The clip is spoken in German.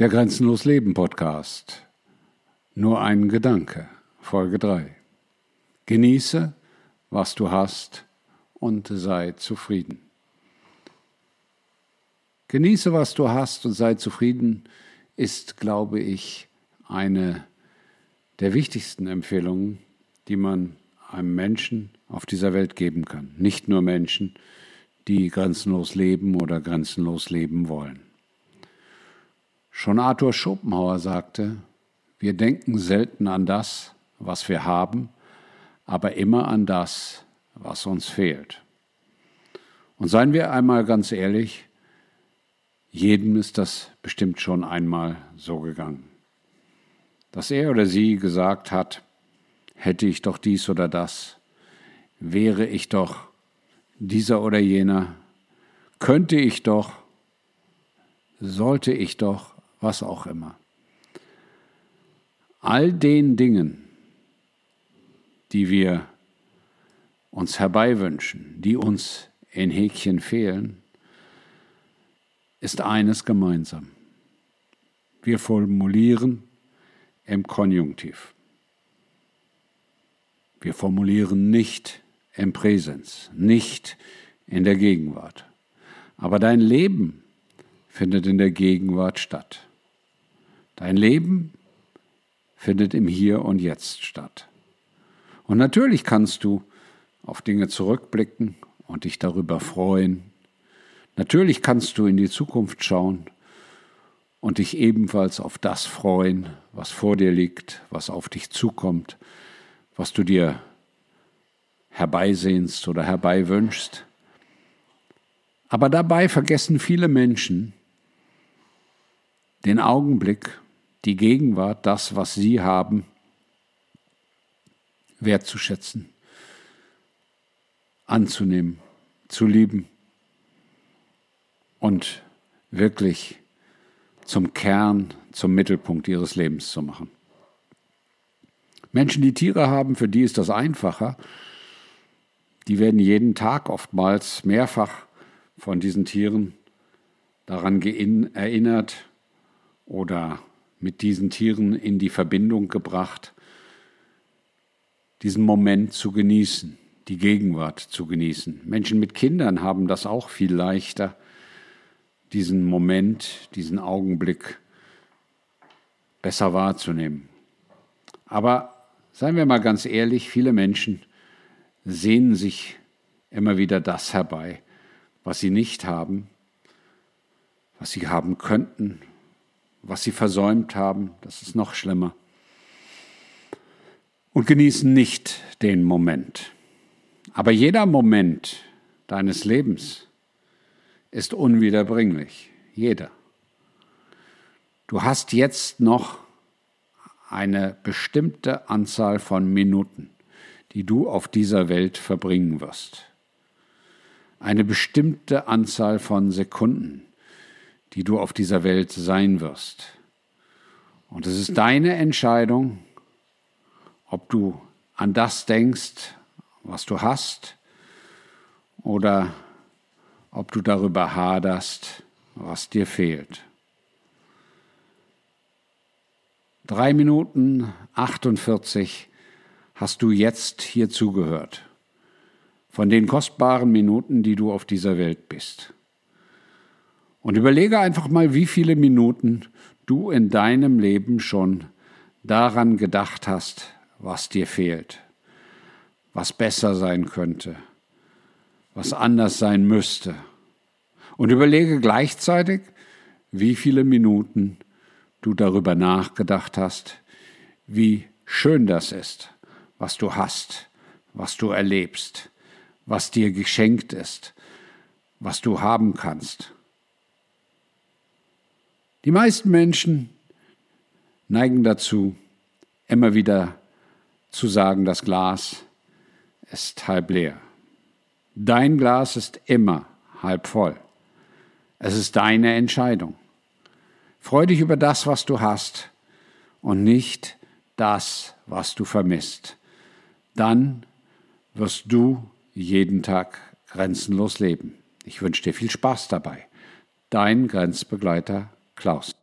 Der Grenzenlos Leben Podcast. Nur ein Gedanke. Folge 3. Genieße, was du hast und sei zufrieden. Genieße, was du hast und sei zufrieden ist, glaube ich, eine der wichtigsten Empfehlungen, die man einem Menschen auf dieser Welt geben kann. Nicht nur Menschen, die grenzenlos leben oder grenzenlos leben wollen. Schon Arthur Schopenhauer sagte, wir denken selten an das, was wir haben, aber immer an das, was uns fehlt. Und seien wir einmal ganz ehrlich, jedem ist das bestimmt schon einmal so gegangen. Dass er oder sie gesagt hat, hätte ich doch dies oder das, wäre ich doch dieser oder jener, könnte ich doch, sollte ich doch, was auch immer. All den Dingen, die wir uns herbeiwünschen, die uns in Häkchen fehlen, ist eines gemeinsam. Wir formulieren im Konjunktiv. Wir formulieren nicht im Präsens, nicht in der Gegenwart. Aber dein Leben findet in der Gegenwart statt. Dein Leben findet im Hier und Jetzt statt. Und natürlich kannst du auf Dinge zurückblicken und dich darüber freuen. Natürlich kannst du in die Zukunft schauen und dich ebenfalls auf das freuen, was vor dir liegt, was auf dich zukommt, was du dir herbeisehnst oder herbeiwünschst. Aber dabei vergessen viele Menschen den Augenblick die Gegenwart, das, was sie haben, wertzuschätzen, anzunehmen, zu lieben und wirklich zum Kern, zum Mittelpunkt ihres Lebens zu machen. Menschen, die Tiere haben, für die ist das einfacher. Die werden jeden Tag oftmals mehrfach von diesen Tieren daran erinnert oder mit diesen Tieren in die Verbindung gebracht, diesen Moment zu genießen, die Gegenwart zu genießen. Menschen mit Kindern haben das auch viel leichter, diesen Moment, diesen Augenblick besser wahrzunehmen. Aber seien wir mal ganz ehrlich, viele Menschen sehnen sich immer wieder das herbei, was sie nicht haben, was sie haben könnten, was sie versäumt haben, das ist noch schlimmer. Und genießen nicht den Moment. Aber jeder Moment deines Lebens ist unwiederbringlich. Jeder. Du hast jetzt noch eine bestimmte Anzahl von Minuten, die du auf dieser Welt verbringen wirst. Eine bestimmte Anzahl von Sekunden, die du auf dieser Welt sein wirst. Und es ist deine Entscheidung, ob du an das denkst, was du hast, oder ob du darüber haderst, was dir fehlt. Drei Minuten 48 hast du jetzt hier zugehört, von den kostbaren Minuten, die du auf dieser Welt bist. Und überlege einfach mal, wie viele Minuten du in deinem Leben schon daran gedacht hast, was dir fehlt, was besser sein könnte, was anders sein müsste. Und überlege gleichzeitig, wie viele Minuten du darüber nachgedacht hast, wie schön das ist, was du hast, was du erlebst, was dir geschenkt ist, was du haben kannst. Die meisten Menschen neigen dazu, immer wieder zu sagen, das Glas ist halb leer. Dein Glas ist immer halb voll. Es ist deine Entscheidung. Freu dich über das, was du hast und nicht das, was du vermisst. Dann wirst du jeden Tag grenzenlos leben. Ich wünsche dir viel Spaß dabei. Dein Grenzbegleiter Klaus.